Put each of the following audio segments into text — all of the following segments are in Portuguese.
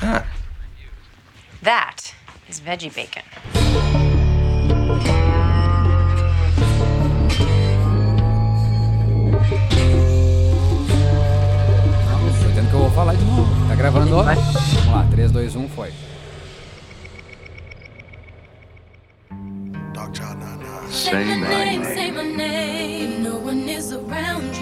that? That is veggie bacon. Não, tô dizendo que eu vou falar de novo. Tá gravando, ó. Vamos lá, 3, 2, 1, foi. Say my name, say my name. No one is around you.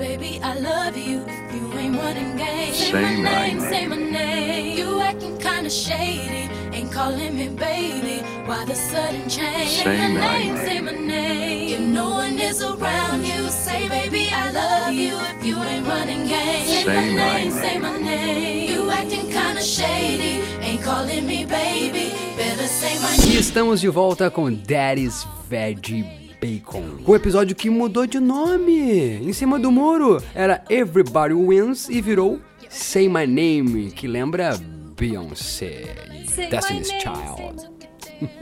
Say, baby, I love you. You ain't running game, Say my name. say my name. You acting kinda shady. Ain't calling me baby. Why the sudden change? Say my name, name. say my name. If no one is around you, say, baby, I love you. If you ain't running game, Say my name. say my name. You acting kinda shady. Ain't calling me baby. Better say my name. E estamos de volta com Daddy's Veggie Bacon. O episódio que mudou de nome. Em cima do muro era Everybody Wins e virou Say My Name, que lembra Beyoncé Destiny's Child.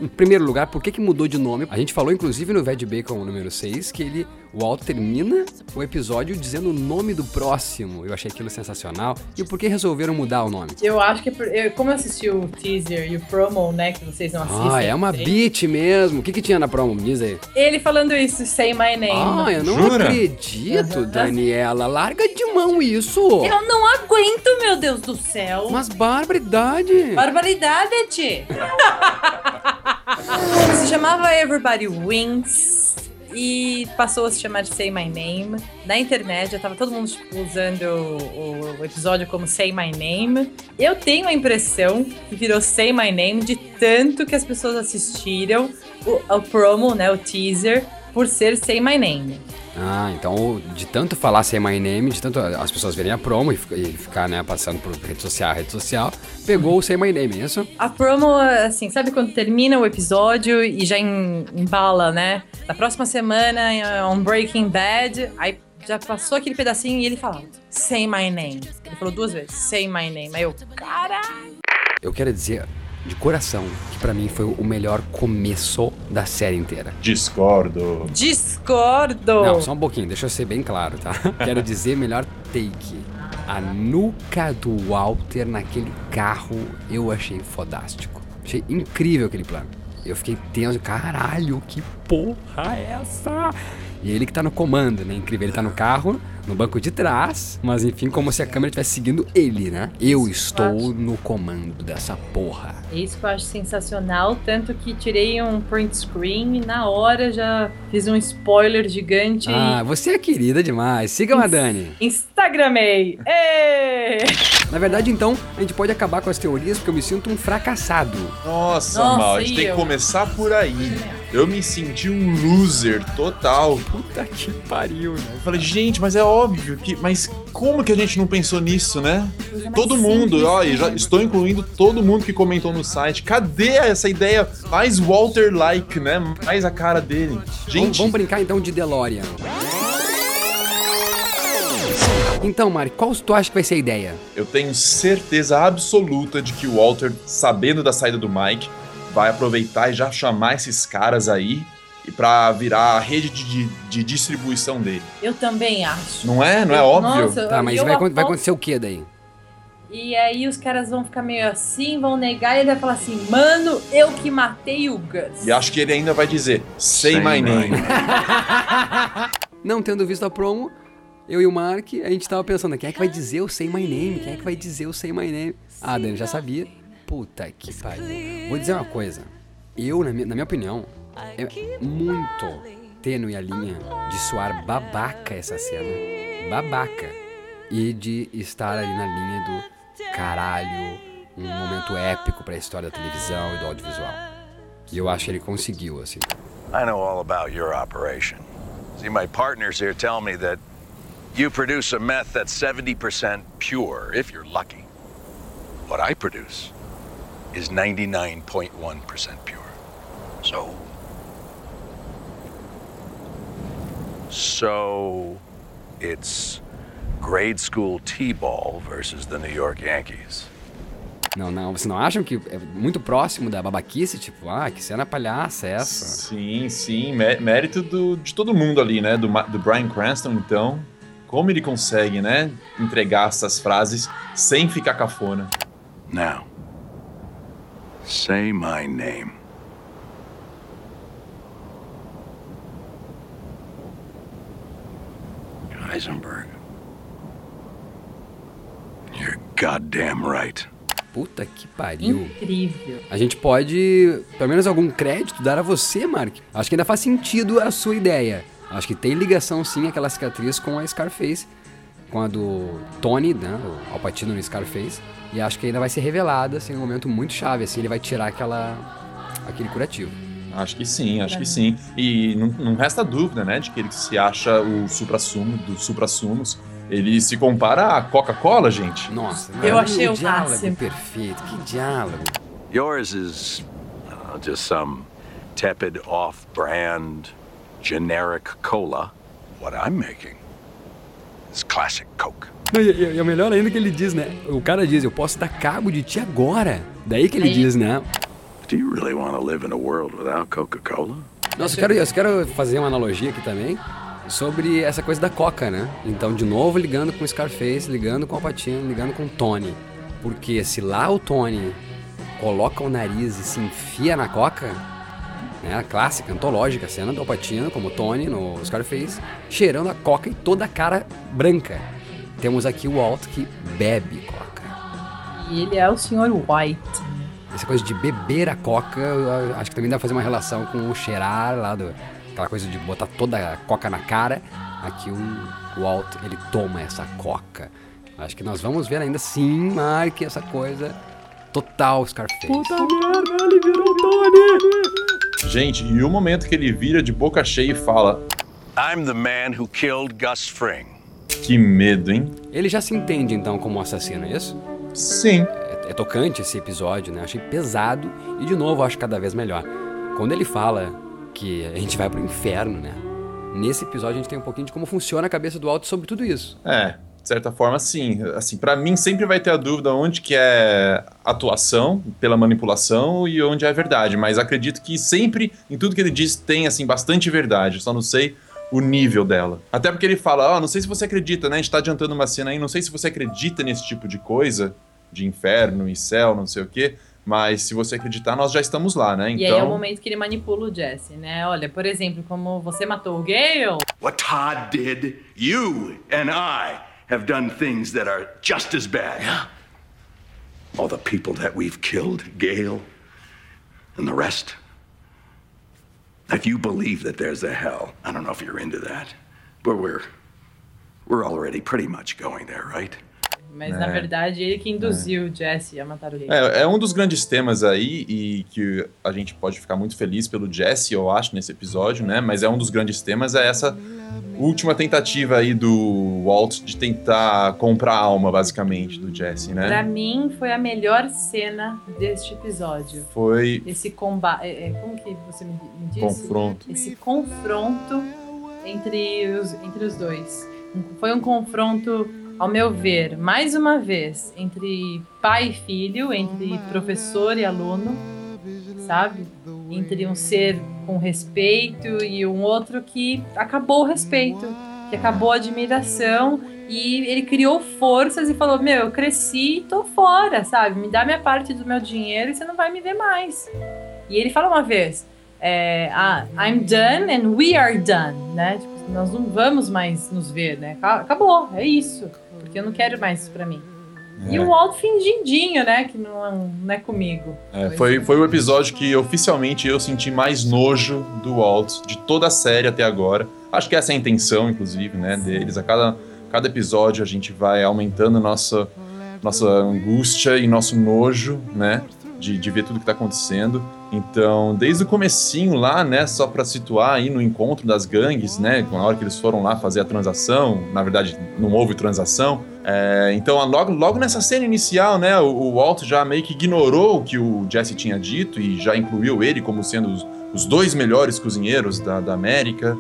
Em primeiro lugar, por que, que mudou de nome? A gente falou, inclusive, no Veg Bacon número 6, que ele, o Walt termina o episódio dizendo o nome do próximo. Eu achei aquilo sensacional. E por que resolveram mudar o nome? Eu acho que, por- eu, como eu assisti o teaser e o promo, né, que vocês não assistem. Ah, é uma sei. beat mesmo. O que, que tinha na promo? Me Diz aí. Ele falando isso, say my name. Ah, eu não Jura? acredito, Daniela. Larga de mão isso. Eu não aguento, meu Deus do céu. Mas barbaridade. Barbaridade, Ti. se chamava Everybody Wins e passou a se chamar de Say My Name. Na internet já tava todo mundo tipo, usando o, o episódio como Say My Name. Eu tenho a impressão que virou Say My Name de tanto que as pessoas assistiram o, o promo, né, o teaser, por ser Say My Name. Ah, então de tanto falar Say My Name, de tanto as pessoas verem a promo e, fi- ficar, né, passando por rede social, rede social, pegou o Say My Name, é isso? A promo, assim, sabe quando termina o episódio e já em- embala, né? Na próxima semana, on Breaking Bad, aí já passou aquele pedacinho e ele falava, say my name. Ele falou duas vezes, say my name. Aí eu, caralho. Eu quero dizer de coração que pra mim foi o melhor começo da série inteira. Discordo. Discordo. Não, só um pouquinho, deixa eu ser bem claro, tá? Quero dizer melhor take. A nuca do Walter naquele carro eu achei fodástico. Achei incrível aquele plano. Eu fiquei tenso, caralho, que porra é essa? E ele que tá no comando, né? Incrível, ele tá no carro, no banco de trás, mas enfim, como se a câmera estivesse seguindo ele, né? Eu estou no comando dessa porra. Isso que eu acho sensacional, tanto que tirei um print screen e na hora já fiz um spoiler gigante Ah, você é querida demais. Siga a Dani. e Instagramei. Ê! Na verdade, então, a gente pode acabar com as teorias porque eu me sinto um fracassado. Nossa, Nossa, Mal, a gente tem que eu? começar por aí. Eu me senti um loser total. Puta que pariu, né? Eu falei, gente, mas é óbvio que. Mas como que a gente não pensou nisso, né? Todo mundo, ó, e já estou incluindo todo mundo que comentou no site. Cadê essa ideia mais Walter-like, né? Mais a cara dele. Vamos, Gente, vamos brincar então de DeLorean. Então, Mari, qual tu acha que vai ser a ideia? eu tenho certeza absoluta de que o Walter, sabendo da saída do Mike, vai aproveitar e já chamar esses caras aí e pra virar a rede de, de- de distribuição dele. Eu também acho. Não é? Não é óbvio? Nossa, Tá, mas vai, vai acontecer o que daí? E aí os caras vão ficar meio assim, vão negar e ele vai falar assim, mano, eu que matei o Gus. E acho que ele ainda vai dizer, say, Say my my name. Não tendo visto a promo, eu e o Mark, a gente tava pensando, quem é que vai dizer o Say My Name? Quem é que vai dizer o Say My Name? Ah, Dani, já sabia. Puta que pariu. Vou dizer uma coisa. Eu, na minha, na minha opinião, é muito tênue a linha de soar babaca essa cena. Babaca. E de estar ali na linha do caralho, um momento épico pra história da televisão e do audiovisual. E eu acho que ele conseguiu, assim. I know all about your operation. See, my partners here tell me that you produce a meth that's 70% pure, if you're lucky. What I produce is 99.1% pure. So. So. It's grade school T ball versus the New York Yankees. Não, não, vocês não acham que é muito próximo da babaquice? Tipo, ah, que cena palhaça é essa? Sim, sim, mé- mérito do- de todo mundo ali, né? Do, Ma- do Brian Cranston, então. Como ele consegue, né? Entregar essas frases sem ficar cafona. Now, say my name. Heisenberg. You're goddamn right. Puta que pariu. Incrível. A gente pode, pelo menos algum crédito, dar a você, Mark. Acho que ainda faz sentido a sua ideia. Acho que tem ligação sim aquela cicatriz com a Scarface, com a do Tony, né, o Al Pacino no Scarface. E acho que ainda vai ser revelada, assim, um momento muito chave, assim, ele vai tirar aquela aquele curativo. Acho que sim, acho que sim. E não, não resta dúvida, né, de que ele se acha o supra-sumo dos supra-sumos. Ele se compara à Coca-Cola, gente. Nossa, Eu mas achei o diálogo máximo. perfeito, que diálogo. Yours is uh, just some tepid, off brand, generic cola. What I'm making is classic Coke. Não, e, e- e é melhor ainda que ele diz, né? O cara diz, eu posso dar cabo de ti agora. Daí que ele Aí- diz, né? Do you really want to live in a world without Coca Cola? Nossa, eu quero, eu quero fazer uma analogia aqui também sobre essa coisa da Coca, né? Então, de novo, ligando com o Scarface, ligando com o Alpatino, ligando com o Tony. Porque se lá o Tony coloca o nariz e se enfia na Coca, né? A clássica, antológica cena do Alpatino, como o Tony no Scarface, cheirando a Coca e toda a cara branca. Temos aqui o Walt que bebe Coca. E ele é o Sr. White. Essa coisa de beber a coca, acho que também dá pra fazer uma relação com o cheirar lá do. Aquela coisa de botar toda a coca na cara. Aqui o Walt, ele toma essa coca. Acho que nós vamos ver ainda sim, Mark, essa coisa total Scarface. Puta merda, ele virou Tony! Gente, e o momento que ele vira de boca cheia e fala: I'm the man who killed Gus Fring. Que medo, hein? Ele já se entende então como um assassino, é isso? Sim. É, é tocante esse episódio, né? Achei pesado e de novo acho cada vez melhor. Quando ele fala que a gente vai pro inferno, né? Nesse episódio a gente tem um pouquinho de como funciona a cabeça do Alto sobre tudo isso. É, de certa forma, sim. Assim, para mim sempre vai ter a dúvida onde que é atuação pela manipulação e onde é verdade. Mas acredito que sempre, em tudo que ele diz, tem assim bastante verdade. Só não sei o nível dela. Até porque ele fala, ó, não sei se você acredita, né? A gente tá adiantando uma cena aí, não sei se você acredita nesse tipo de coisa, de inferno e céu, não sei o quê. Mas se você acreditar, nós já estamos lá, né? Então. E aí é o momento que ele manipula o Jesse, né? Olha, por exemplo, como você matou o Gale, What Todd did, you and I have done things that are just as bad. All the people that we've killed, Gale, and the rest. If you believe that there's a hell, I don't know if you're into that, but we're we're already pretty much going there, right? Mas na verdade ele que induziu o Jesse a matar o Gale. É, é um dos grandes temas aí e que a gente pode ficar muito feliz pelo Jesse, eu acho, nesse episódio, né? Mas é um dos grandes temas, é essa última tentativa aí do Walt de tentar comprar a alma, basicamente, do Jesse, Pra né? mim foi a melhor cena deste episódio. Foi Esse combate. como que você me, me disse? confronto. Esse confronto entre os, entre os dois. Foi um confronto, ao meu ver, mais uma vez, entre pai e filho, entre professor e aluno, sabe? Entre um ser com respeito e um outro que acabou o respeito, que acabou a admiração e ele criou forças e falou: Meu, eu cresci e tô fora, sabe? Me dá minha parte do meu dinheiro e você não vai me ver mais. E ele fala uma vez: é, ah, I'm done and we are done, né? Tipo, nós não vamos mais nos ver, né? Ca- Acabou, é isso. Porque eu não quero mais isso pra mim. E É. o Walt fingidinho, né? Que não, não é comigo. É, foi, foi o episódio que oficialmente eu senti mais nojo do Walt, de toda a série até agora. Acho que essa é a intenção, inclusive, né, deles. A cada, cada episódio a gente vai aumentando nossa, nossa angústia e nosso nojo, né, de, de ver tudo que tá acontecendo. Então, desde o comecinho lá, né, só pra situar aí no encontro das gangues, né, na hora que eles foram lá fazer a transação, na verdade não houve transação, é, então, logo, logo nessa cena inicial, né, o, o Walt já meio que ignorou o que o Jesse tinha dito e já incluiu ele como sendo os, os dois melhores cozinheiros da, da América.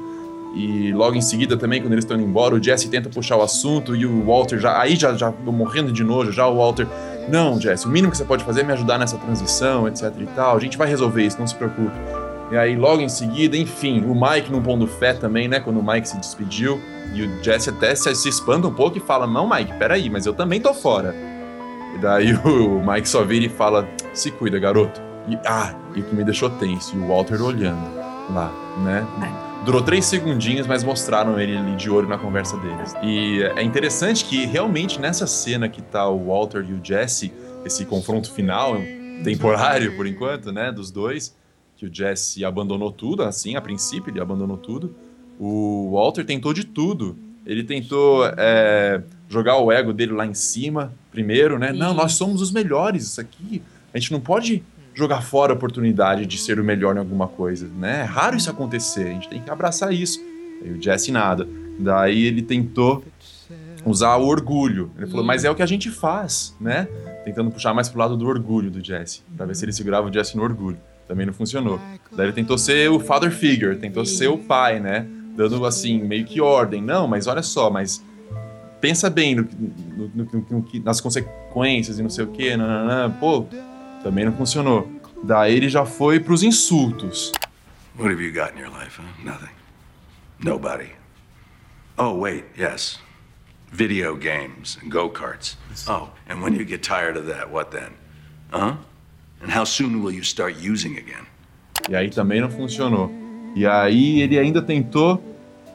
E logo em seguida também, quando eles estão indo embora, o Jesse tenta puxar o assunto e o Walter já. Aí já, já morrendo de nojo, já o Walter. Não, Jesse, o mínimo que você pode fazer é me ajudar nessa transição, etc e tal. A gente vai resolver isso, não se preocupe. E aí, logo em seguida, enfim, o Mike não pondo fé também, né? Quando o Mike se despediu. E o Jesse até se, se espanta um pouco e fala: Não, Mike, peraí, mas eu também tô fora. E daí o Mike só vira e fala: Se cuida, garoto. E, ah, e o que me deixou tenso, e o Walter olhando lá, né? Durou três segundinhos, mas mostraram ele ali de olho na conversa deles. E é interessante que realmente nessa cena que tá o Walter e o Jesse, esse confronto final, temporário por enquanto, né, dos dois, que o Jesse abandonou tudo, assim, a princípio ele abandonou tudo. O Walter tentou de tudo. Ele tentou é, jogar o ego dele lá em cima, primeiro, né? Não, nós somos os melhores, isso aqui. A gente não pode jogar fora a oportunidade de ser o melhor em alguma coisa, né? É raro isso acontecer, a gente tem que abraçar isso. E o Jesse nada. Daí ele tentou usar o orgulho. Ele falou, mas é o que a gente faz, né? Tentando puxar mais pro lado do orgulho do Jesse, pra ver se ele segurava o Jesse no orgulho. Também não funcionou. Daí ele tentou ser o father figure, tentou ser o pai, né? Dando assim, meio que ordem. Não, mas olha só, mas pensa bem no, no- no- nas consequências e não sei o nananã. pô, também não funcionou. Daí ele já foi pros insultos. What have you got in your life, huh? Nothing. Nobody. Oh, wait, yes. Video games and go karts. Oh, and when you get tired of that, what then? Huh? And how soon will you start using again? E aí também não funcionou. E aí ele ainda tentou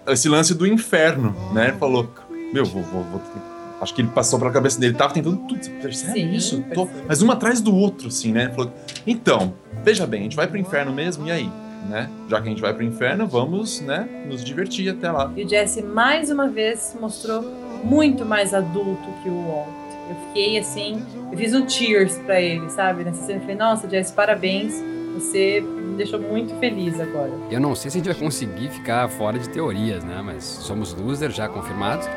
esse lance do inferno, né? Ele falou, meu, vou, vou, vou- Acho que ele passou pela cabeça dele, tava tentando tudo. Você percebe Sim, isso? Tô- mas um atrás do outro, assim, né? Falou, então, veja bem, a gente vai pro inferno mesmo, e aí? Né? Já que a gente vai pro inferno, vamos, né, nos divertir até lá. E o Jesse, mais uma vez, se mostrou muito mais adulto que o Walt. Eu fiquei assim, eu fiz um cheers pra ele, sabe? Nessa cena, eu falei, nossa, Jesse, parabéns. Você me deixou muito feliz agora. Eu não sei se a gente vai conseguir ficar fora de teorias, né? Mas somos losers já confirmados.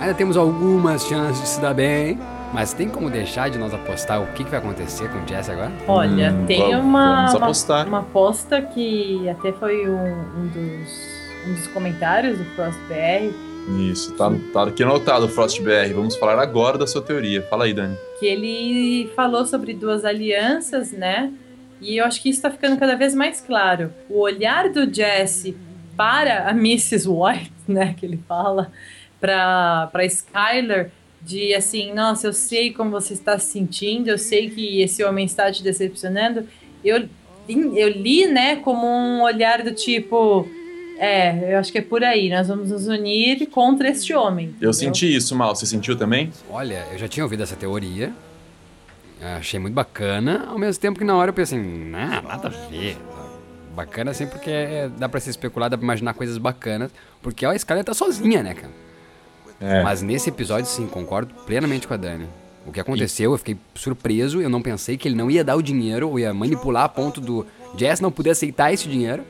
Ainda temos algumas chances de se dar bem. Mas tem como deixar de nós apostar o que, que vai acontecer com o Jesse agora? Olha, Hum, tem vamos- uma, vamos uma, apostar. uma aposta que até foi um, um dos, um dos comentários do Frost BR, Isso, tá, tá aqui anotado, Frost BR. Vamos falar agora da sua teoria. Fala aí, Dani. que ele falou sobre duas alianças, né? E eu acho que isso tá ficando cada vez mais claro. O olhar do Jesse para a Mrs. White, né, que ele fala, para Skyler, de assim, nossa, eu sei como você está se sentindo, eu sei que esse homem está te decepcionando. Eu, eu li, né, como um olhar do tipo, é, eu acho que é por aí, nós vamos nos unir contra este homem. Eu entendeu? senti isso, Mal. Você sentiu também? Olha, eu já tinha ouvido essa teoria. Achei muito bacana, ao mesmo tempo que na hora eu pensei, nah, nada a ver. Bacana assim porque é- dá pra se especular, dá pra imaginar coisas bacanas. Porque ó, a Skyler tá sozinha, né, cara? É. Mas nesse episódio, sim, concordo plenamente com a Dani. O que aconteceu, eu fiquei surpreso, eu não pensei que ele não ia dar o dinheiro, ou ia manipular a ponto do Jess não poder aceitar esse dinheiro.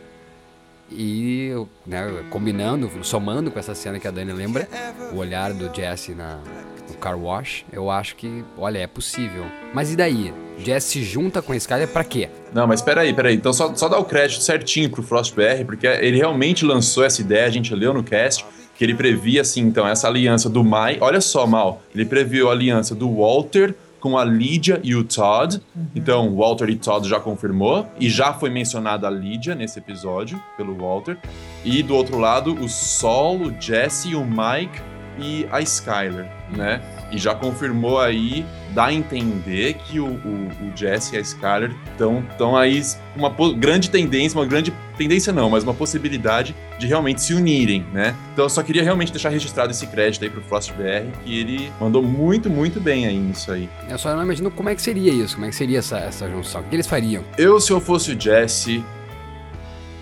E, né, combinando, somando com essa cena que a Dani lembra, o olhar do Jesse na, no car wash, eu acho que, olha, é possível. Mas e daí? Jess se junta com a Skyler pra quê? Não, mas peraí, peraí. Então só, só dá o crédito certinho pro Frost BR, porque ele realmente lançou essa ideia, a gente leu no cast, que ele previa, assim, então, essa aliança do Mike. Olha só, Mal. Ele previu a aliança do Walter com a Lydia e o Todd. Então, Walter e Todd já confirmou. E já foi mencionada a Lydia nesse episódio, pelo Walter. E do outro lado, o Sol, o Jesse, o Mike e a Skyler, né? E já confirmou aí, dá a entender que o, o, o Jesse e a Skyler estão tão aí uma grande tendência, uma grande tendência não, mas uma possibilidade de realmente se unirem, né? Então eu só queria realmente deixar registrado esse crédito aí pro Frost BR, que ele mandou muito, muito bem aí nisso aí. Eu só não imagino como é que seria isso, como é que seria essa, essa junção. O que eles fariam? Eu, se eu fosse o Jesse,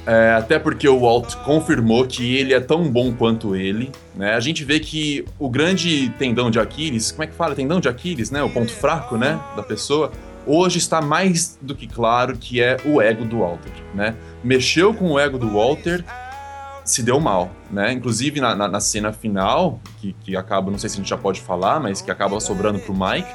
é, até porque o Walt confirmou que ele é tão bom quanto ele, né? A gente vê que o grande tendão de Aquiles, como é que fala? Tendão de Aquiles, né? O ponto fraco, né? Da pessoa, hoje está mais do que claro que é o ego do Walter, né? Mexeu com o ego do Walter, se deu mal, né? Inclusive na, na- na cena final, que, que acaba, não sei se a gente já pode falar, mas que acaba sobrando pro Mike.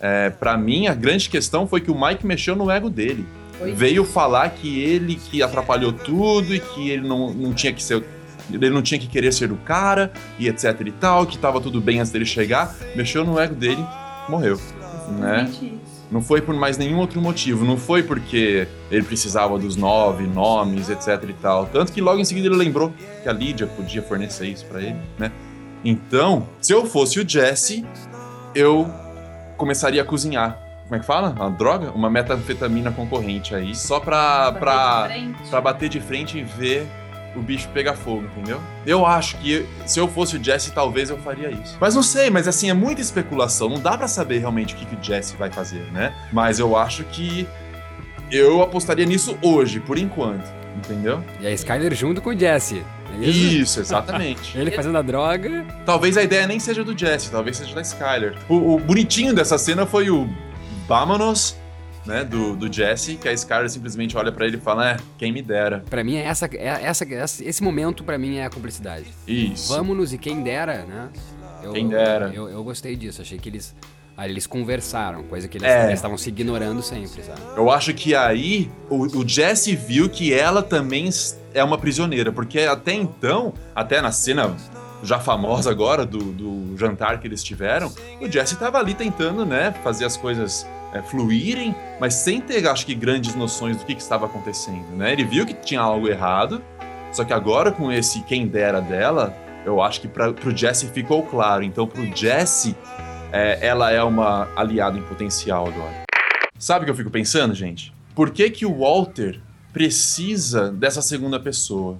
É, para mim, a grande questão foi que o Mike mexeu no ego dele Veio falar que ele que atrapalhou tudo e que ele não, não tinha que ser ele não tinha que querer ser o cara e etc e tal, que tava tudo bem antes dele chegar, mexeu no ego dele, morreu, né? Não foi por mais nenhum outro motivo, não foi porque ele precisava dos nove nomes, etc e tal. Tanto que logo em seguida ele lembrou que a Lídia podia fornecer isso pra ele, né? Então, se eu fosse o Jesse, eu começaria a cozinhar. Como é que fala? Uma droga? Uma metanfetamina concorrente aí, só pra, pra, pra bater de frente e ver o bicho pegar fogo, entendeu? Eu acho que se eu fosse o Jesse, talvez eu faria isso. Mas não sei, mas assim, é muita especulação. Não dá pra saber realmente o que, que o Jesse vai fazer, né? Mas eu acho que eu apostaria nisso hoje, por enquanto. Entendeu? E a Skyler junto com o Jesse. é Isso, exatamente. Ele fazendo a droga. Talvez a ideia nem seja do Jesse, talvez seja da Skyler. O, o bonitinho dessa cena foi o Vámonos, né, do, do Jesse, que a Skyler simplesmente olha pra ele e fala, é, quem me dera. Pra mim, é essa, é essa, esse momento pra mim é a cumplicidade. Isso. Vamos-nos e quem dera, né? Eu, Quem dera. Eu, eu gostei disso, achei que eles. Aí eles conversaram, coisa que eles É. estavam se ignorando sempre, sabe? Eu acho que aí o, o Jesse viu que ela também é uma prisioneira, porque até então, até na cena já famosa agora do, do jantar que eles tiveram, o Jesse tava ali tentando, né, fazer as coisas é, fluírem, mas sem ter, acho que, grandes noções do que, que estava acontecendo, né? Ele viu que tinha algo errado, só que agora com esse quem dera dela, eu acho que pra, pro Jesse ficou claro. Então, pro Jesse, é, ela é uma aliada em potencial agora. Sabe o que eu fico pensando, gente? Por que, que o Walter precisa dessa segunda pessoa?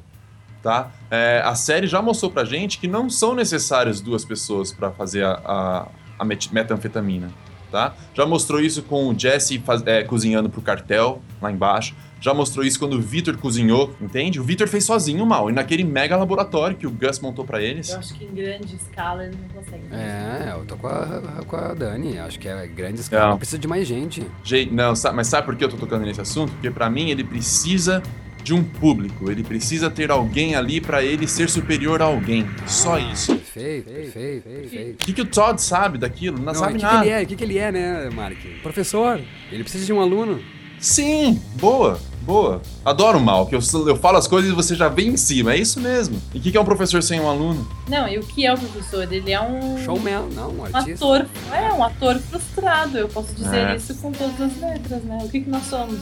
Tá? É, a série já mostrou pra gente que não são necessárias duas pessoas pra fazer a, a, a met- metanfetamina. Tá? Já mostrou isso com o Jesse faz- é, cozinhando pro cartel lá embaixo. Já mostrou isso quando o Victor cozinhou, entende? O Victor fez sozinho mal, e naquele mega laboratório que o Gus montou pra eles. Eu acho que em grande escala ele não consegue. É, eu tô com a, com a Dani, acho que é grande escala. Não. Precisa de mais gente. Gente, não, mas sabe por que eu tô tocando nesse assunto? Porque pra mim ele precisa de um público, ele precisa ter alguém ali pra ele ser superior a alguém. Só isso. Perfeito, perfeito, perfeito. O que, que o Todd sabe daquilo? Não, Não, sabe o que, nada. que ele é? O que, que ele é, né, Mark? Professor. Ele precisa de um aluno. Sim, boa, boa. Adoro o mal, que eu, eu falo as coisas e você já vem em cima, é isso mesmo. E o que, que é um professor sem um aluno? Não, e o que é o professor? Ele é um Showman, não, um artista. ator. É, um ator frustrado. Eu posso dizer É. isso com todas as letras, né? O que, que nós somos?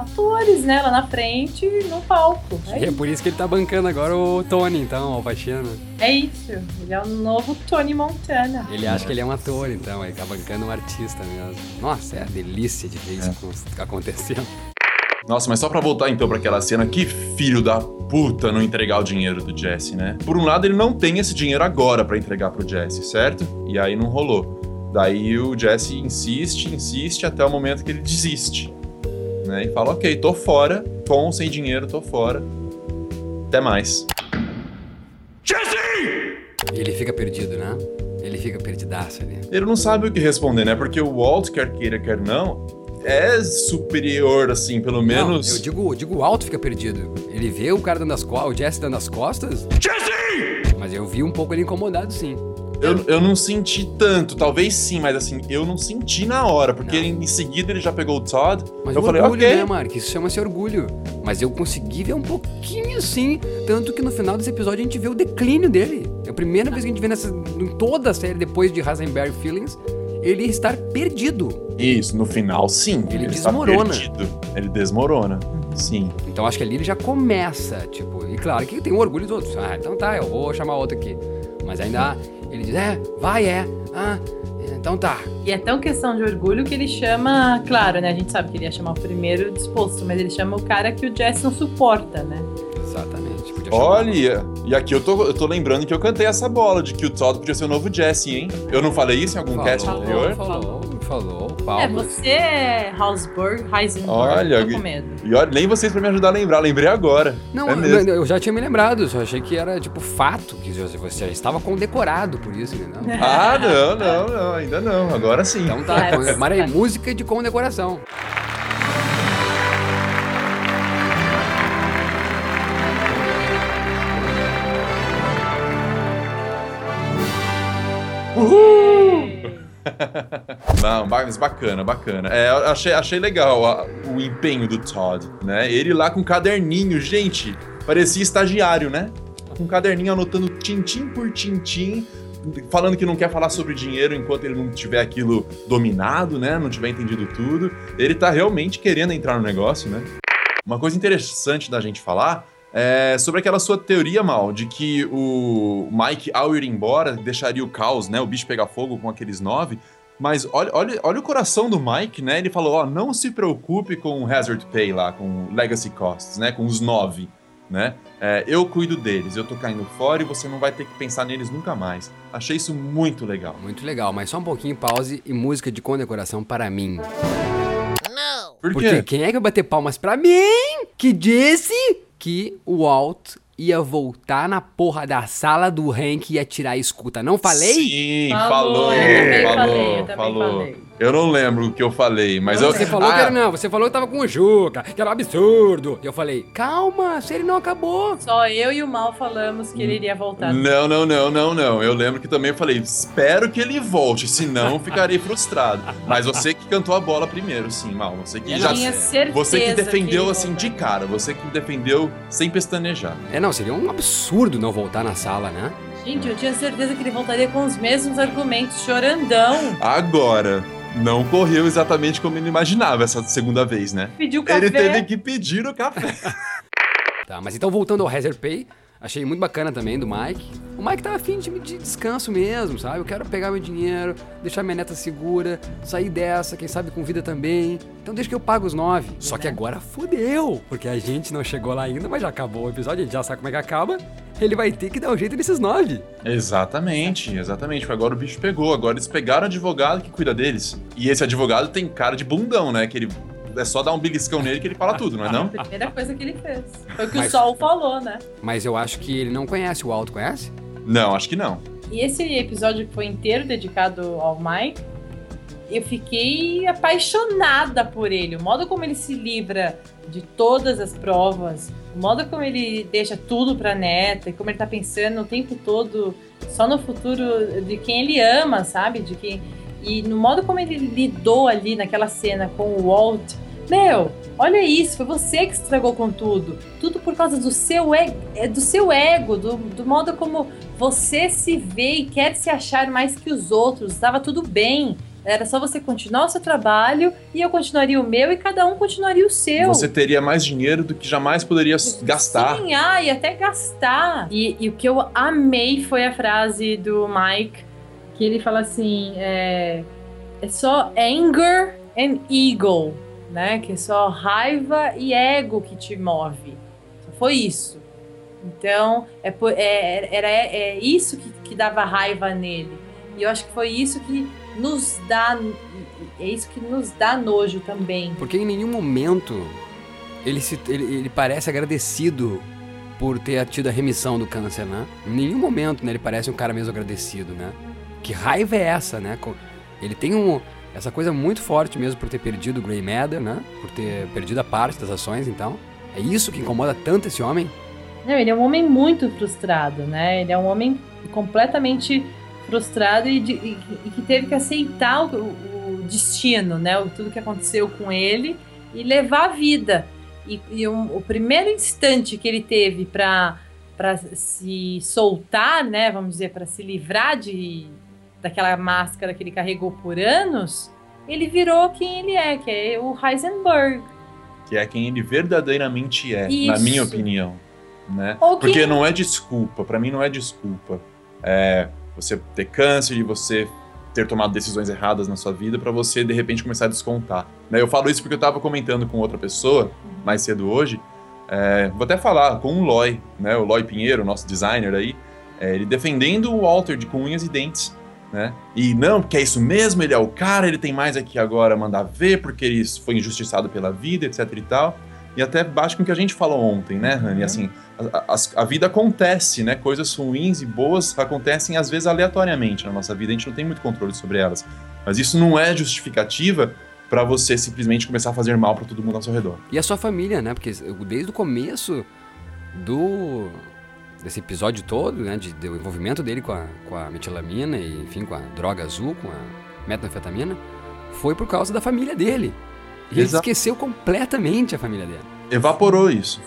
Atores, né? Lá na frente, no palco. E É, é por isso que ele tá bancando agora o Tony, então, o Alpatino. é isso. Ele é o novo Tony Montana. Ele acha que ele é um ator, então, ele tá bancando um artista mesmo. Nossa, é a delícia de ver isso con- acontecendo. Nossa, mas só pra voltar então pra aquela cena, que filho da puta não entregar o dinheiro do Jesse, né? Por um lado, ele não tem esse dinheiro agora pra entregar pro Jesse, certo? E aí não rolou. Daí o Jesse insiste, insiste até o momento que ele desiste. Né? E fala: ok, tô fora, com sem dinheiro, tô fora. Até mais. E ele fica perdido, né? Ele fica perdidaço ali. Ele não sabe o que responder, né? Porque o Walt, quer queira, quer não, é superior, assim, pelo menos. Não, eu digo, eu digo o alto fica perdido. Ele vê o cara dando as costas, o Jesse dando as costas. Jesse! Mas eu vi um pouco ele incomodado, sim. Eu, eu não senti tanto, talvez sim, mas assim, eu não senti na hora, porque Não. em seguida ele já pegou o Todd. Mas eu falei, orgulho, ok. né, Mark? Isso chama-se orgulho. Mas eu consegui ver um pouquinho assim. Tanto que no final desse episódio a gente vê o declínio dele. É a primeira vez que a gente vê nessa, em toda a série, depois de Hasenberg Feelings, ele estar perdido. Isso, no final sim. Ele está desmorona. Ele desmorona. Sim. Então acho que ali ele já começa, tipo. E claro que tem o orgulho dos outros. Ah, então tá, eu vou chamar outro aqui. Mas ainda ele diz, é, vai, é. Ah, então tá. E é tão questão de orgulho que ele chama, claro, né? A gente sabe que ele ia chamar o primeiro disposto, mas ele chama o cara que o Jess não suporta, né? Exatamente. Podia chamar- Olha, e aqui eu tô, eu tô lembrando que eu cantei essa bola de que o Todd podia ser o novo Jesse, hein? Eu não falei isso em algum cast Falou, anterior? Falou, falou, É, você é Hausberg, Heisenberg, Olha, tô com medo. E olha, nem vocês pra me ajudar a lembrar, lembrei agora. Não, é eu, eu já tinha me lembrado, só achei que era tipo fato, que você você já estava condecorado por isso, entendeu? Ah, não, não, não, ainda não. Agora sim. Então tá, É. mas é música de condecoração. Não, mas bacana, bacana. É, achei, achei legal a- o empenho do Todd, né? Ele lá com um caderninho, gente, parecia estagiário, né? Com um caderninho anotando tintim por tintim, falando que não quer falar sobre dinheiro enquanto ele não tiver aquilo dominado, né? Não tiver entendido tudo. Ele tá realmente querendo entrar no negócio, né? Uma coisa interessante da gente falar é sobre aquela sua teoria, Mal, de que o Mike, ao ir embora, deixaria o caos, né? O bicho pegar fogo com aqueles nove. Mas olha, olha, olha o coração do Mike, né? Ele falou, ó, não se preocupe com o Hazard Pay lá, com o Legacy Costs, né? Com os nove, né? É, eu cuido deles, eu tô caindo fora e você não vai ter que pensar neles nunca mais. Achei isso muito legal. Muito legal, mas só um pouquinho, pause e música de condecoração para mim. Por Porque quê? quem é que vai bater palmas pra mim que disse que o Walt ia voltar na porra da sala do Hank e ia tirar a escuta? Não falei? Sim, Falou, falou, eu também falou, falei, eu também falou. falei. Eu não lembro o que eu falei, mas eu... Você falou Ah, que era não, você falou que tava com o Juca, que era um absurdo. E eu falei, calma, se ele não acabou. Só eu e o Mal falamos que ele iria voltar. Não, não, não, não, não. Eu lembro que também falei, espero que ele volte, senão ficarei frustrado. Mas você que cantou a bola primeiro, sim, Mal. Você que Eu já. tinha certeza Você que defendeu ele assim de cara, você que defendeu sem pestanejar. É, não, seria um absurdo não voltar na sala, né? Gente, eu tinha certeza que ele voltaria com os mesmos argumentos, chorandão. Agora, não correu exatamente como ele imaginava essa segunda vez, né? Pediu café. Ele teve que pedir o café. Tá, mas então voltando ao Hazard Pay, achei muito bacana também do Mike. O Mike tava afim de, de descanso mesmo, sabe? Eu quero pegar meu dinheiro, deixar minha neta segura, sair dessa, quem sabe com vida também. Então deixa que eu pago os nove. Só que agora fudeu, porque a gente não chegou lá ainda, mas já acabou o episódio, a gente já sabe como é que acaba. Ele vai ter que dar um jeito nesses nove. Exatamente, exatamente. Foi Agora o bicho pegou. Agora eles pegaram o advogado que cuida deles. E esse advogado tem cara de bundão, né? Que ele. É só dar um beliscão nele que ele fala tudo, não é não? A primeira coisa que ele fez. Foi o que Mas- o Sol falou, né? Mas eu acho que ele não conhece o Alto, conhece? Não, acho que não. E esse episódio que foi inteiro dedicado ao Mike, eu fiquei apaixonada por ele. O modo como ele se livra de todas as provas, o modo como ele deixa tudo pra neta, e como ele tá pensando o tempo todo só no futuro de quem ele ama, sabe? De quem e no modo como ele lidou ali naquela cena com o Walt. Meu, olha isso, foi você que estragou com tudo. Tudo por causa do seu, e- é, do seu ego, do, do modo como você se vê e quer se achar mais que os outros. Estava tudo bem. Era só você continuar o seu trabalho e eu continuaria o meu e cada um continuaria o seu. Você teria mais dinheiro do que jamais poderia s- gastar. Sim, ah, e até gastar. E, e o que eu amei foi a frase do Mike, que ele fala assim, é, é só anger and ego, né? Que é só raiva e ego que te move. Só foi isso. Então, é, é- era é isso que, que dava raiva nele. E eu acho que foi isso que nos dá. É isso que nos dá nojo também. Porque em nenhum momento ele, se, ele, ele parece agradecido por ter tido a remissão do câncer, né? Em nenhum momento, né? Ele parece um cara mesmo agradecido, né? Que raiva é essa, né? Ele tem um, essa coisa muito forte mesmo por ter perdido o Grey Matter, né? Por ter perdido a parte das ações, então. É isso que incomoda tanto esse homem? Não, ele é um homem muito frustrado, né? Ele é um homem completamente frustrado e, de- e- e que teve que aceitar o, o destino, né? O, tudo que aconteceu com ele e levar a vida. E, e um- o primeiro instante que ele teve para para se soltar, né? Vamos dizer, para se livrar de daquela máscara que ele carregou por anos, ele virou quem ele é, que é o Heisenberg. Que é quem ele verdadeiramente é, na Isso. minha opinião. Né? Ou quem- Porque não é desculpa, pra mim não é desculpa. É você ter câncer e você ter tomado decisões erradas na sua vida pra você de repente começar a descontar. Né? Eu falo isso porque eu tava comentando com outra pessoa mais cedo hoje. é, vou até falar com o Loy, né? O Loy Pinheiro, nosso designer aí, é, ele defendendo o Walter de com unhas e dentes. Né? E não, porque é isso mesmo, ele é o cara, ele tem mais aqui agora mandar ver, porque ele foi injustiçado pela vida, etc e tal. E até baixo com o que a gente falou ontem, né, Rani? Assim, a, a- a vida acontece, né? Coisas ruins e boas acontecem às vezes aleatoriamente na nossa vida, a gente não tem muito controle sobre elas. Mas isso não é justificativa pra você simplesmente começar a fazer mal pra todo mundo ao seu redor. E a sua família, né? Porque desde o começo do desse episódio todo, né? De, do envolvimento dele com a, com a metilamina e, enfim, com a droga azul, com a metanfetamina, foi por causa da família dele. E ele esqueceu completamente a família dele. Evaporou isso.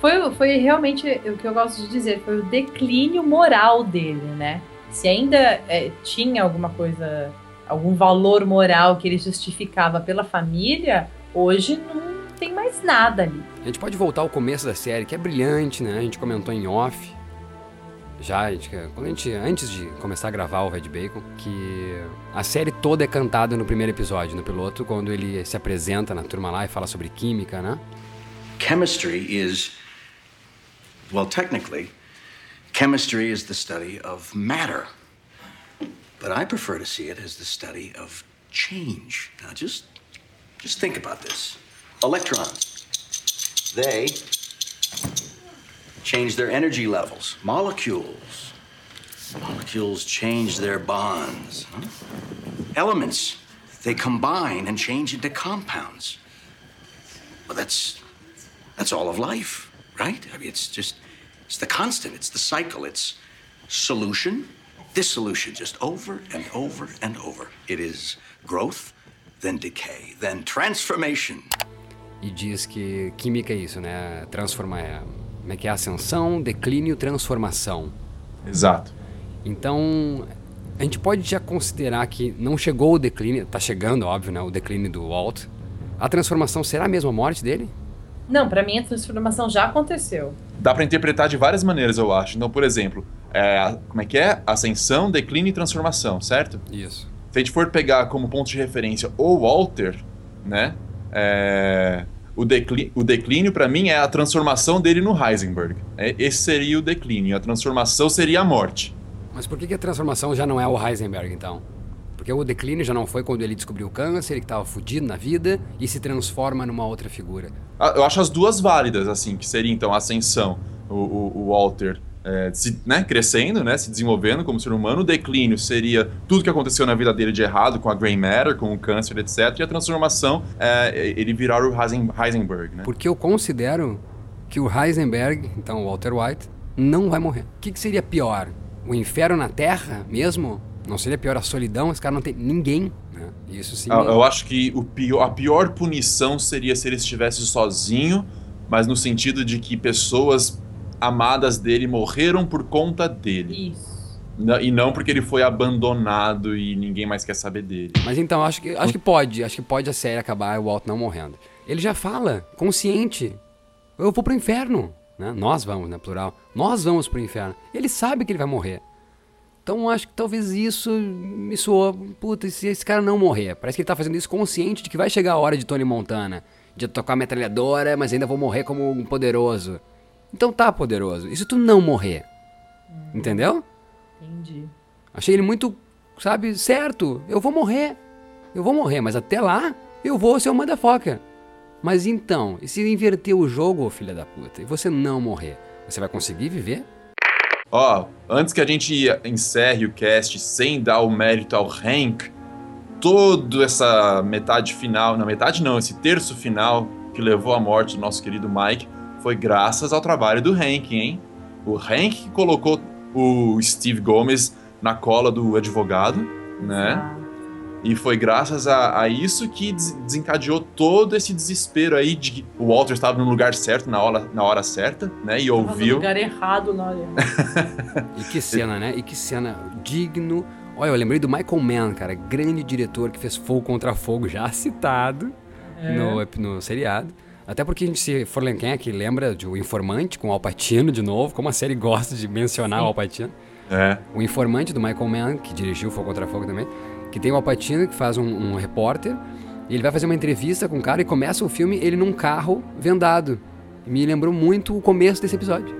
Foi, foi realmente o que eu gosto de dizer, foi o declínio moral dele, né? Se ainda é, tinha alguma coisa, algum valor moral que ele justificava pela família, hoje não tem mais nada ali. A gente pode voltar ao começo da série, que é brilhante, né? A gente comentou em off. Já, quando a gente, antes de começar a gravar o Red Bacon, que a série toda é cantada no primeiro episódio, no piloto, quando ele se apresenta na turma lá e fala sobre química, né? Chemistry is, well, technically, chemistry is the study of matter. But I prefer to see it as the study of change. Now, just, just think about this. Electrons, they change their energy levels. Molecules, molecules change their bonds. huh? Elements, they combine and change into compounds. Well, that's that's all of life, right? I mean, it's just, it's the constant, it's the cycle, it's solution, dissolution, just over and over and over. It is growth, then decay, then transformation. E diz que química é isso, né? Transformar é. Como é que é? Ascensão, declínio, transformação. Exato. Então, a gente pode já considerar que não chegou o declínio, tá chegando, óbvio, né? O declínio do Walt. A transformação será mesmo a morte dele? Não, pra mim a transformação já aconteceu. Dá pra interpretar de várias maneiras, eu acho. Então, por exemplo, é, como é que é? Ascensão, declínio e transformação, certo? Isso. Se a gente for pegar como ponto de referência o Walter, né? é, o, declí- o declínio, pra mim, é a transformação dele no Heisenberg. É, esse seria o declínio. A transformação seria a morte. Mas por que, que a transformação já não é o Heisenberg, então? Porque o declínio já não foi quando ele descobriu o câncer, ele estava fudido na vida e se transforma numa outra figura. Ah, Eu acho as duas válidas, assim, que seria então a ascensão, o, o- o Walter é, se, né, crescendo, né, se desenvolvendo como ser humano, o declínio seria tudo que aconteceu na vida dele de errado com a Grey Matter, com o câncer, etc. E a transformação é ele virar o Heisen- Heisenberg, né? Porque eu considero que o Heisenberg, então o Walter White, não vai morrer. O que, que seria pior? O inferno na Terra mesmo? Não seria pior a solidão? Esse cara não tem ninguém, né? Isso sim. Ah, Eu acho que o pior- a pior punição seria se ele estivesse sozinho, mas no sentido de que pessoas amadas dele morreram por conta dele. Isso. E não porque ele foi abandonado e ninguém mais quer saber dele. Mas então, acho que, acho que pode. Acho que pode a série acabar o Walt não morrendo. Ele já fala, consciente. Eu vou pro inferno. Né? Nós vamos, né? Plural. Nós vamos pro inferno. Ele sabe que ele vai morrer. Então acho que talvez isso me soou. Puta, e se esse cara não morrer? Parece que ele tá fazendo isso consciente de que vai chegar a hora de Tony Montana. De eu tocar a metralhadora, mas ainda vou morrer como um poderoso. Então tá, poderoso. E se tu não morrer? Entendeu? Entendi. Achei ele muito, sabe, certo. Eu vou morrer. Eu vou morrer, mas até lá eu vou ser um motherfucker. Mas então, e se inverter o jogo, filha da puta, e você não morrer? Você vai conseguir viver? Ó, antes que a gente encerre o cast sem dar o mérito ao Hank, toda essa metade final, na metade não, esse terço final que levou à morte do nosso querido Mike foi graças ao trabalho do Hank, hein? O Hank que colocou o Steve Gomes na cola do advogado, né? E foi graças a, a isso que des- desencadeou todo esse desespero aí de que o Walter estava no lugar certo, na hora, na hora certa, né? E Tava no ouviu. lugar errado na hora. E que cena, né? E que cena digno. Olha, eu lembrei do Michael Mann, cara, grande diretor que fez Fogo contra Fogo, já citado no, ep- no seriado. Até porque a gente, se for quem é que lembra de O Informante com o Alpatino de novo, como a série gosta de mencionar o Alpatino. É. O Informante do Michael Mann, que dirigiu Fogo contra Fogo também, que tem o Alpatino que faz um, um repórter, e ele vai fazer uma entrevista com o cara e começa o filme ele num carro vendado. E me lembrou muito o começo desse episódio.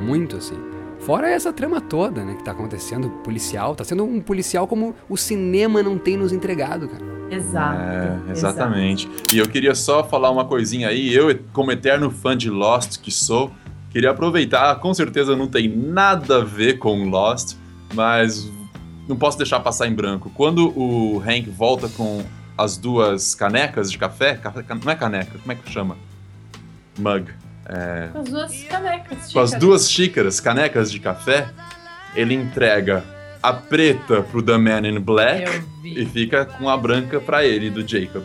Muito assim. Fora essa trama toda, né, que tá acontecendo, policial, tá sendo um policial como o cinema não tem nos entregado, cara. Exato. É, exatamente. E eu queria só falar uma coisinha aí. Eu, como eterno fã de Lost que sou, queria aproveitar. Com certeza não tem nada a ver com Lost, mas não posso deixar passar em branco. Quando o Hank volta com as duas canecas de café, café- não é caneca, como é que chama? Mug. É, Com as duas canecas. com as duas xícaras, canecas de café, ele entrega a preta pro The Man in Black e fica com a branca pra ele, do Jacob.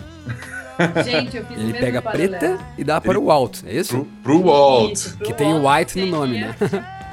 Gente, eu fiz o Ele pega a paralelo. preta e dá para o Walt, é isso? Pro, pro Walt. Isso, pro Que tem o Walt White no nome, né?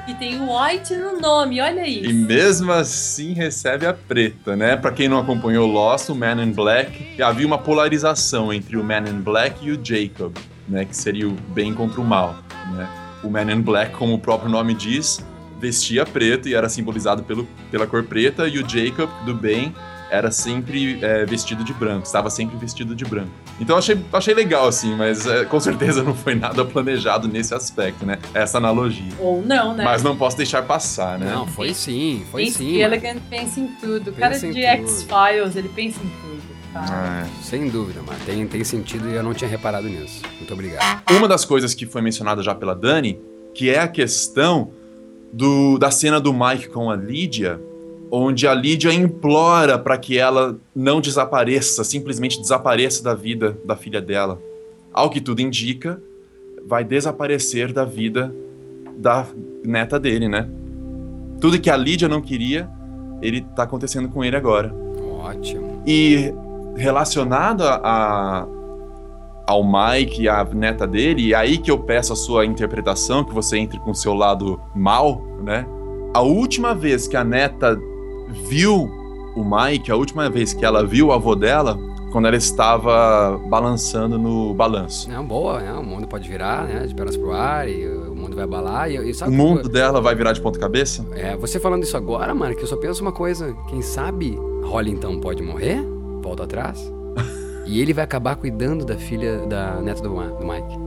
E tem o White no nome, olha isso. E mesmo assim recebe a preta, né? Pra quem não acompanhou Lost, o Man in Black, havia uma polarização entre o Man in Black e o Jacob, né? Que seria o bem contra o mal, né? O Man in Black, como o próprio nome diz, vestia preto e era simbolizado pelo, pela cor preta, e o Jacob, do bem, era sempre é, vestido de branco, estava sempre vestido de branco. Então eu achei, achei legal, assim, mas é, com certeza não foi nada planejado nesse aspecto, né? Essa analogia. Ou não, né? Mas não posso deixar passar, né? Não, foi sim, foi Vince sim. Gilligan pensa em tudo. O cara de. X-Files, ele pensa em tudo. Tá? Ah, Sem dúvida, mano. Tem, tem sentido e eu não tinha reparado nisso. Muito obrigado. Uma das coisas que foi mencionada já pela Dani, que é a questão do, da cena do Mike com a Lídia, onde a Lídia implora para que ela não desapareça, simplesmente desapareça da vida da filha dela. Ao que tudo indica, vai desaparecer da vida da neta dele, né? Tudo que a Lídia não queria, ele tá acontecendo com ele agora. Ótimo. E relacionado a, a- ao Mike e a neta dele, e aí que eu peço a sua interpretação, que você entre com o seu lado mal, né? A última vez que a neta viu o Mike, a última vez que ela viu o avô dela, quando ela estava balançando no balanço. Não, boa, né? O mundo pode virar, né? De pernas pro ar e o mundo vai abalar. E, e O mundo dela vai virar de ponta cabeça? É, você falando isso agora, mano, que eu só penso uma coisa. Quem sabe Holly então pode morrer? Volta atrás. E ele vai acabar cuidando da filha, da neta do, Ma- do Mike.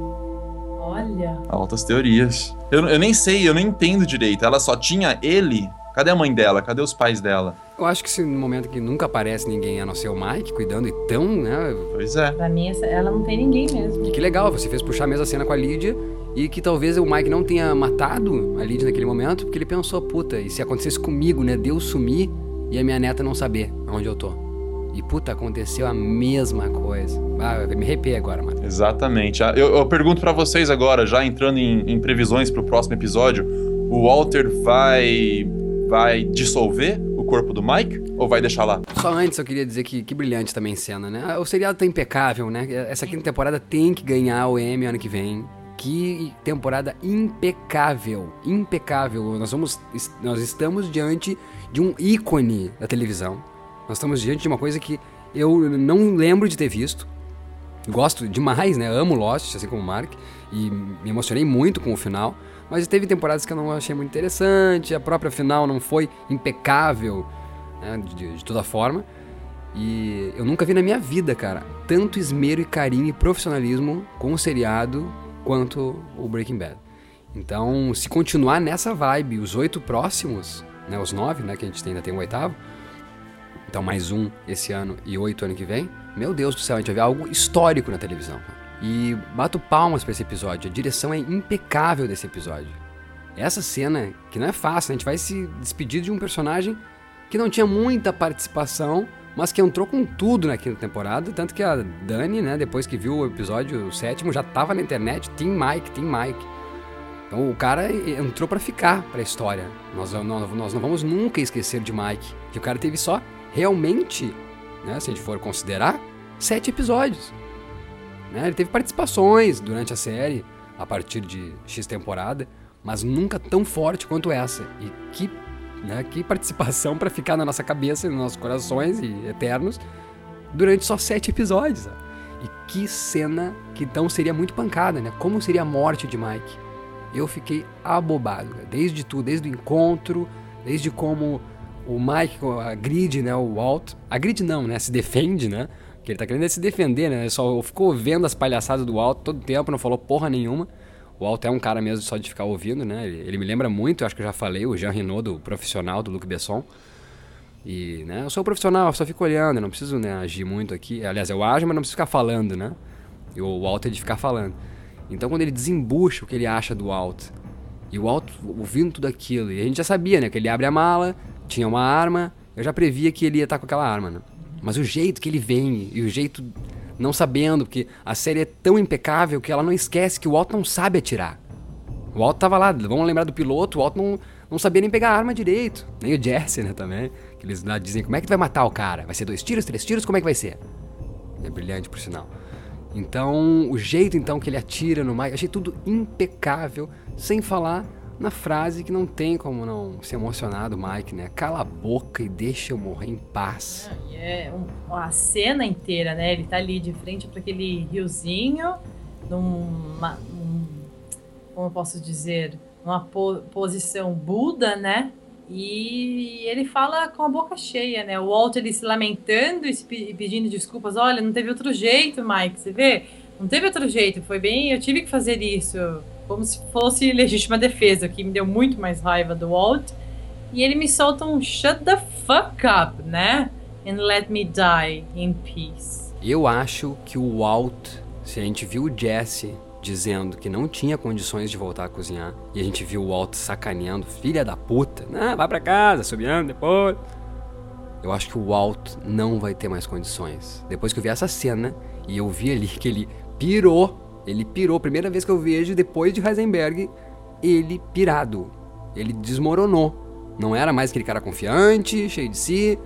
Olha. Altas teorias. Eu, eu nem sei, eu nem entendo direito. Ela só tinha ele. Cadê a mãe dela? Cadê os pais dela? Eu acho que se no momento que nunca aparece ninguém a não ser o Mike cuidando e tão, né? Pois é. Pra mim, ela não tem ninguém mesmo. E que legal, você fez puxar a mesma cena com a Lídia e que talvez o Mike não tenha matado a Lídia naquele momento, porque ele pensou, puta, e se acontecesse comigo, né? Deus sumir e a minha neta não saber onde eu tô. E puta, aconteceu a mesma coisa. Ah, eu me arrepiei agora, mano. Exatamente. Ah, Eu, eu pergunto pra vocês agora, já entrando em, em previsões pro próximo episódio, o Walter vai vai dissolver o corpo do Mike ou vai deixar lá? Só antes eu queria dizer que, que brilhante também cena, né? O seriado tá impecável, né? Essa quinta temporada tem que ganhar o Emmy ano que vem. Que temporada impecável, impecável. Nós, vamos, nós estamos diante de um ícone da televisão. Nós estamos diante de uma coisa que eu não lembro de ter visto. Gosto demais, né? Amo Lost, assim como o Mark. E me emocionei muito com o final. Mas teve temporadas que eu não achei muito interessante. A própria final não foi impecável, né? de, de toda forma. E eu nunca vi na minha vida, cara, tanto esmero e carinho e profissionalismo com o seriado quanto o Breaking Bad. Então, se continuar nessa vibe, os oito próximos, né? Os nove, né? Que a gente ainda tem o oitavo. Então, mais um esse ano e oito ano que vem. Meu Deus do céu, a gente vai ver algo histórico na televisão. E bato palmas pra esse episódio. A direção é impecável desse episódio. Essa cena, que não é fácil, né? a gente vai se despedir de um personagem que não tinha muita participação, mas que entrou com tudo na quinta temporada. Tanto que a Dani, né, depois que viu o episódio sétimo, já tava na internet: Team Mike, Team Mike. Então o cara entrou pra ficar pra história. Nós, nós, nós não vamos nunca esquecer de Mike. Que o cara teve só, realmente, né, se a gente for considerar, sete episódios. Né? Ele teve participações durante a série, a partir de X temporada, mas nunca tão forte quanto essa. E que, né, que participação pra ficar na nossa cabeça nos nossos corações e eternos durante só sete episódios. sabe? E que cena que então seria muito pancada, né? Como seria a morte de Mike? Eu fiquei abobado, desde tudo, desde o encontro, desde como o Mike agride, né, o Walt. Agride não, né, se defende, né? Que ele tá querendo é se defender, né? Ele só ficou vendo as palhaçadas do Walt todo tempo, não falou porra nenhuma. O Walt é um cara mesmo só de ficar ouvindo, né? Ele, ele me lembra muito, acho que eu já falei, o Jean Renault, do profissional do Luc Besson. E, né, eu sou profissional, só fico olhando, não preciso né, agir muito aqui. Aliás, eu ajo, mas não preciso ficar falando, né? E o Walt é de ficar falando. Então, quando ele desembucha o que ele acha do Walt, e o Walt ouvindo tudo aquilo, e a gente já sabia, né? Que ele abre a mala, tinha uma arma, eu já previa que ele ia estar com aquela arma, né? Mas o jeito que ele vem, e o jeito não sabendo, porque a série é tão impecável que ela não esquece que o Walt não sabe atirar. O Walt tava lá, vamos lembrar do piloto, o Walt não, não sabia nem pegar a arma direito. Nem o Jesse, né, também. Que eles lá dizem, como é que tu vai matar o cara? Vai ser dois tiros, três tiros? Como é que vai ser? É brilhante, por sinal. Então, o jeito então que ele atira no Mike, achei tudo impecável, sem falar na frase que não tem como não se emocionar do Mike, né? Cala a boca e deixa eu morrer em paz. E é um- a cena inteira, né? Ele tá ali de frente para aquele riozinho, numa, num, como eu posso dizer, numa po- posição Buda, né? E ele fala com a boca cheia, né? O Walt ele se lamentando e pedindo desculpas. Olha, não teve outro jeito, Mike. Você vê? Não teve outro jeito. Foi bem. Eu tive que fazer isso. Como se fosse legítima defesa, que me deu muito mais raiva do Walt. E ele me solta um shut the fuck up, né? And let me die in peace. Eu acho que o Walt, se a gente viu o Jesse dizendo que não tinha condições de voltar a cozinhar, e a gente viu o Walt sacaneando, filha da puta, ah, vai pra casa, subiando depois. Eu acho que o Walt não vai ter mais condições. Depois que eu vi essa cena, e eu vi ali que ele pirou, ele pirou, primeira vez que eu vejo, depois de Heisenberg, ele pirado. Ele desmoronou. Não era mais aquele cara confiante, cheio de si.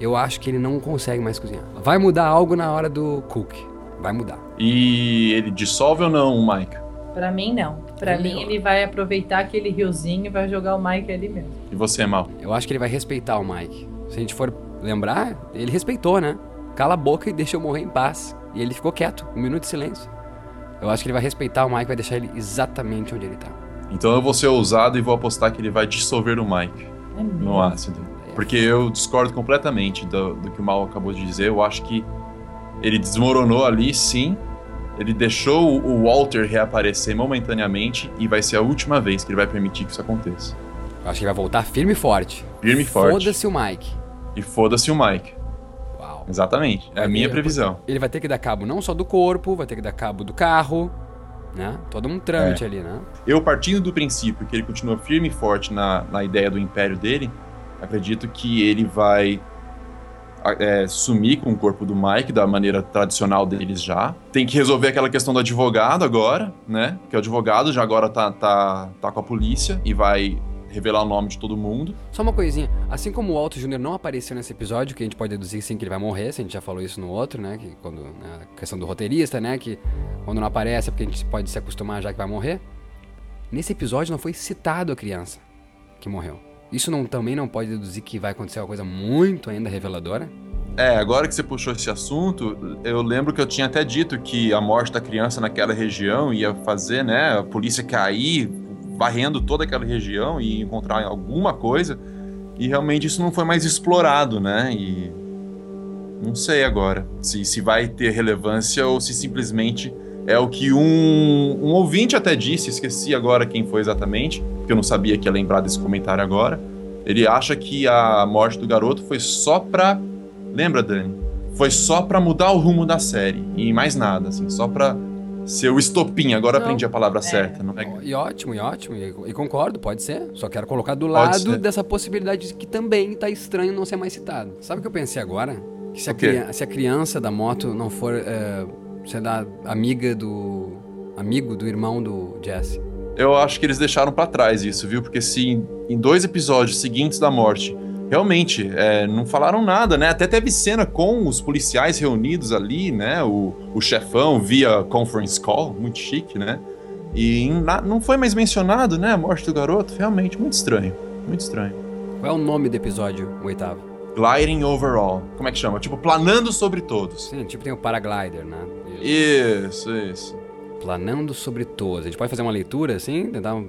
Eu acho que ele não consegue mais cozinhar. Vai mudar algo na hora do cook. Vai mudar. E ele dissolve ou não o Mike? Pra mim, não. Pra Ele- mim, ele vai aproveitar aquele riozinho e vai jogar o Mike ali mesmo. E você, Mal? Eu acho que ele vai respeitar o Mike. Se a gente for lembrar, ele respeitou, né? Cala a boca e deixa eu morrer em paz. E ele ficou quieto, um minuto de silêncio. Eu acho que ele vai respeitar o Mike, vai deixar ele exatamente onde ele tá. Então eu vou ser ousado e vou apostar que ele vai dissolver o Mike É no ácido. Porque eu discordo completamente do, do que o Mal acabou de dizer. Eu acho que ele desmoronou ali, sim. Ele deixou o Walter reaparecer momentaneamente e vai ser a última vez que ele vai permitir que isso aconteça. Eu acho que ele vai voltar firme e forte. Firme e forte. Foda-se o Mike. E foda-se o Mike. Exatamente. É a minha ter- previsão. Ele vai ter que dar cabo não só do corpo, vai ter que dar cabo do carro, né? Todo um trâmite É. ali, né? Eu, partindo do princípio que ele continua firme e forte na, na ideia do império dele, acredito que ele vai é, sumir com o corpo do Mike da maneira tradicional deles já. Tem que resolver aquela questão do advogado agora, né? Que o advogado já agora tá, tá, tá com a polícia e vai revelar o nome de todo mundo. Só uma coisinha, assim como o Alto Júnior não apareceu nesse episódio, que a gente pode deduzir sim que ele vai morrer, se a gente já falou isso no outro, né? Que quando, né, a questão do roteirista, né? Que quando não aparece é porque a gente pode se acostumar já que vai morrer. Nesse episódio não foi citado a criança que morreu. Isso não, também não pode deduzir que vai acontecer uma coisa muito ainda reveladora? É, agora que você puxou esse assunto, eu lembro que eu tinha até dito que a morte da criança naquela região ia fazer, né, a polícia cair, varrendo toda aquela região e encontrar alguma coisa. E realmente isso não foi mais explorado, né? E não sei agora se, se vai ter relevância ou se simplesmente é o que um, um ouvinte até disse, esqueci agora quem foi exatamente, porque eu não sabia que ia lembrar desse comentário agora. Ele acha que a morte do garoto foi só pra Lembra, Dani? Foi só pra mudar o rumo da série e mais nada, assim, só pra ser o estopim. Agora Não, aprendi a palavra é. certa, não é? E ótimo, e ótimo, e, e concordo, pode ser. Só quero colocar do Pode lado ser. dessa possibilidade de que também tá estranho não ser mais citado. Sabe o que eu pensei agora? Que se a, se a criança da moto não for, é, sei lá, amiga do. amigo do irmão do Jesse. Eu acho que eles deixaram pra trás isso, viu? Porque se em- em dois episódios seguintes da morte, realmente, é, não falaram nada, né? Até teve cena com os policiais reunidos ali, né? O, o chefão via conference call, muito chique, né? E não foi mais mencionado, né? A morte do garoto, realmente, muito estranho. Muito estranho. Qual é o nome do episódio, o oitavo? Gliding overall. Como é que chama? Tipo, planando sobre todos. Sim, tipo tem o Paraglider, né? Isso, isso. Planando sobre todos. A gente pode fazer uma leitura assim? Tentar,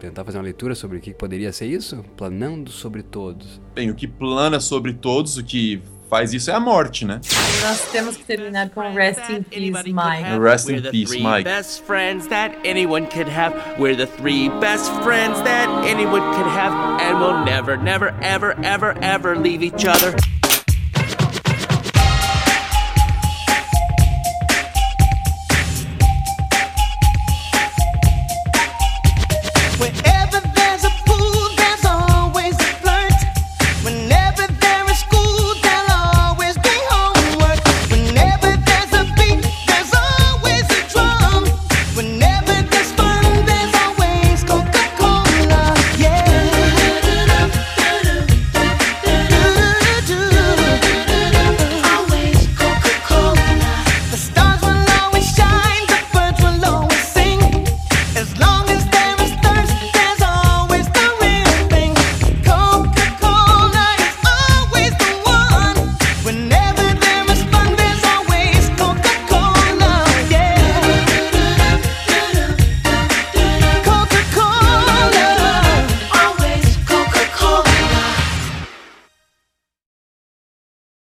tentar fazer uma leitura sobre o que poderia ser isso? Planando sobre todos. Bem, o que plana sobre todos, o que faz isso é a morte, né? Nós temos que terminar com Rest in Peace, Mike. Rest in We're the peace, three Mike. best friends that anyone could have. We're the three best friends that anyone could have. And we'll never, never, ever, ever, ever leave each other.